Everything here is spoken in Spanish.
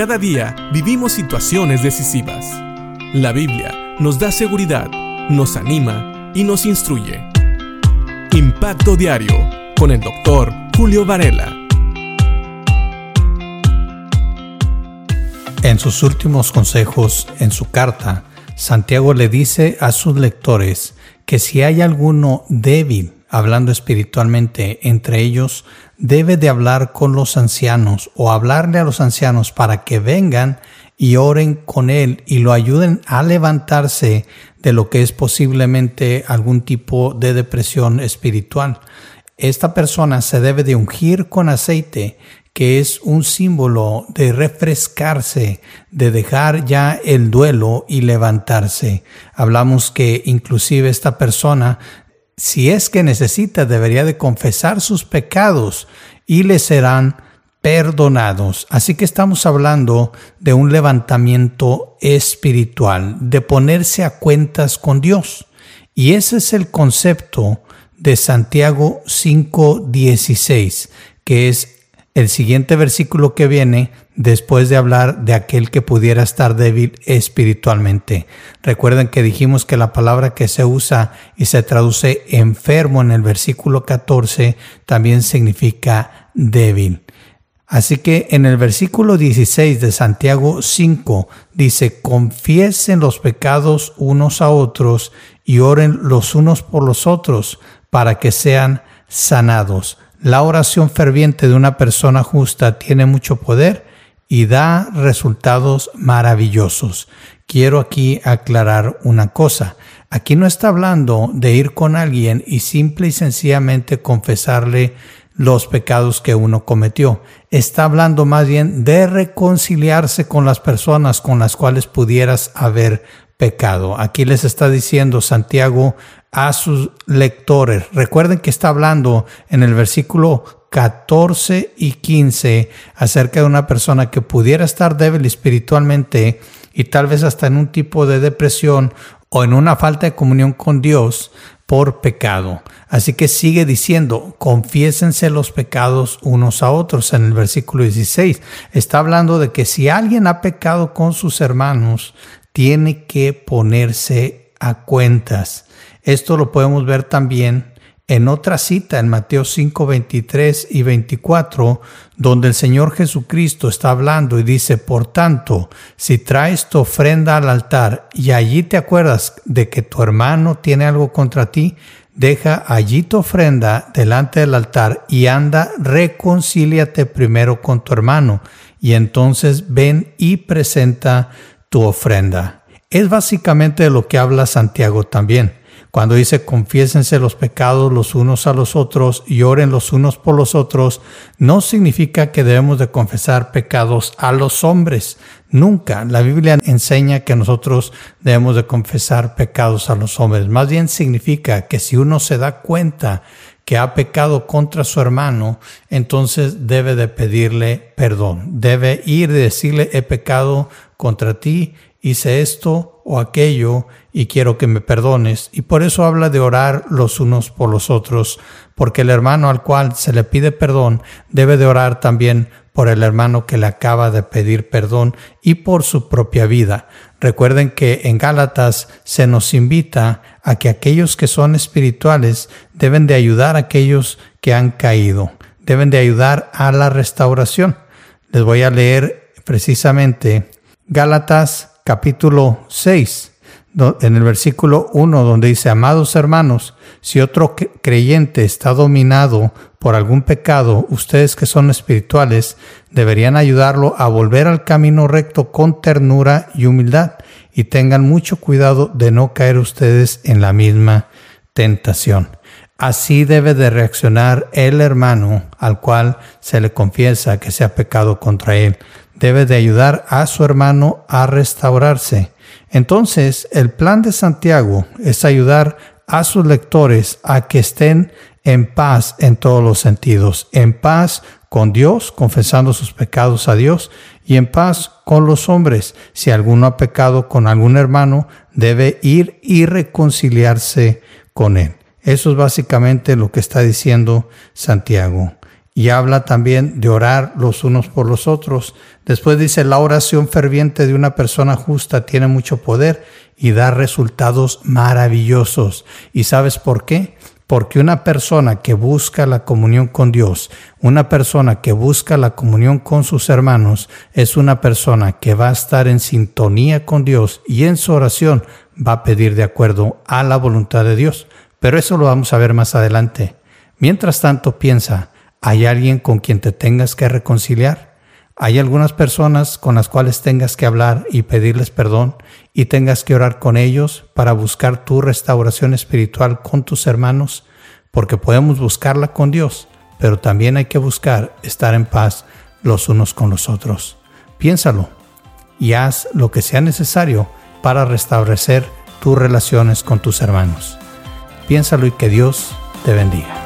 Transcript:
Cada día vivimos situaciones decisivas. La Biblia nos da seguridad, nos anima y nos instruye. Impacto Diario con el doctor Julio Varela. En sus últimos consejos en su carta, Santiago le dice a sus lectores que si hay alguno débil, hablando espiritualmente entre ellos, debe de hablar con los ancianos o hablarle a los ancianos para que vengan y oren con él y lo ayuden a levantarse de lo que es posiblemente algún tipo de depresión espiritual. Esta persona se debe de ungir con aceite que es un símbolo de refrescarse, de dejar ya el duelo y levantarse. Hablamos que inclusive esta persona si es que necesita, debería de confesar sus pecados y le serán perdonados. Así que estamos hablando de un levantamiento espiritual, de ponerse a cuentas con Dios. Y ese es el concepto de Santiago 5:16, que es el siguiente versículo que viene después de hablar de aquel que pudiera estar débil espiritualmente. Recuerden que dijimos que la palabra que se usa y se traduce enfermo en el versículo 14 también significa débil. Así que en el versículo 16 de Santiago 5 dice, confiesen los pecados unos a otros y oren los unos por los otros para que sean sanados. La oración ferviente de una persona justa tiene mucho poder y da resultados maravillosos. Quiero aquí aclarar una cosa. Aquí no está hablando de ir con alguien y simple y sencillamente confesarle los pecados que uno cometió. Está hablando más bien de reconciliarse con las personas con las cuales pudieras haber pecado. Aquí les está diciendo Santiago a sus lectores. Recuerden que está hablando en el versículo 14 y 15 acerca de una persona que pudiera estar débil espiritualmente y tal vez hasta en un tipo de depresión o en una falta de comunión con Dios por pecado. Así que sigue diciendo, confiésense los pecados unos a otros en el versículo 16. Está hablando de que si alguien ha pecado con sus hermanos, tiene que ponerse a cuentas. Esto lo podemos ver también en otra cita en Mateo 5, 23 y 24, donde el Señor Jesucristo está hablando y dice, por tanto, si traes tu ofrenda al altar y allí te acuerdas de que tu hermano tiene algo contra ti, deja allí tu ofrenda delante del altar y anda, reconcíliate primero con tu hermano y entonces ven y presenta tu ofrenda. Es básicamente de lo que habla Santiago también. Cuando dice confiésense los pecados los unos a los otros y oren los unos por los otros, no significa que debemos de confesar pecados a los hombres. Nunca. La Biblia enseña que nosotros debemos de confesar pecados a los hombres. Más bien significa que si uno se da cuenta que ha pecado contra su hermano, entonces debe de pedirle perdón. Debe ir y decirle he pecado contra ti hice esto o aquello y quiero que me perdones. Y por eso habla de orar los unos por los otros, porque el hermano al cual se le pide perdón debe de orar también por el hermano que le acaba de pedir perdón y por su propia vida. Recuerden que en Gálatas se nos invita a que aquellos que son espirituales deben de ayudar a aquellos que han caído, deben de ayudar a la restauración. Les voy a leer precisamente Gálatas capítulo 6, en el versículo 1, donde dice, amados hermanos, si otro creyente está dominado por algún pecado, ustedes que son espirituales deberían ayudarlo a volver al camino recto con ternura y humildad y tengan mucho cuidado de no caer ustedes en la misma tentación. Así debe de reaccionar el hermano al cual se le confiesa que se ha pecado contra él debe de ayudar a su hermano a restaurarse. Entonces, el plan de Santiago es ayudar a sus lectores a que estén en paz en todos los sentidos, en paz con Dios, confesando sus pecados a Dios, y en paz con los hombres. Si alguno ha pecado con algún hermano, debe ir y reconciliarse con él. Eso es básicamente lo que está diciendo Santiago. y habla también de orar los unos por los otros. Después dice, la oración ferviente de una persona justa tiene mucho poder y da resultados maravillosos. ¿Y sabes por qué? Porque una persona que busca la comunión con Dios, una persona que busca la comunión con sus hermanos, es una persona que va a estar en sintonía con Dios y en su oración va a pedir de acuerdo a la voluntad de Dios. Pero eso lo vamos a ver más adelante. Mientras tanto, piensa, ¿hay alguien con quien te tengas que reconciliar? ¿Hay algunas personas con las cuales tengas que hablar y pedirles perdón y tengas que orar con ellos para buscar tu restauración espiritual con tus hermanos, porque podemos buscarla con Dios, pero también hay que buscar estar en paz los unos con los otros. Piénsalo y haz lo que sea necesario para restablecer tus relaciones con tus hermanos. Piénsalo y que Dios te bendiga.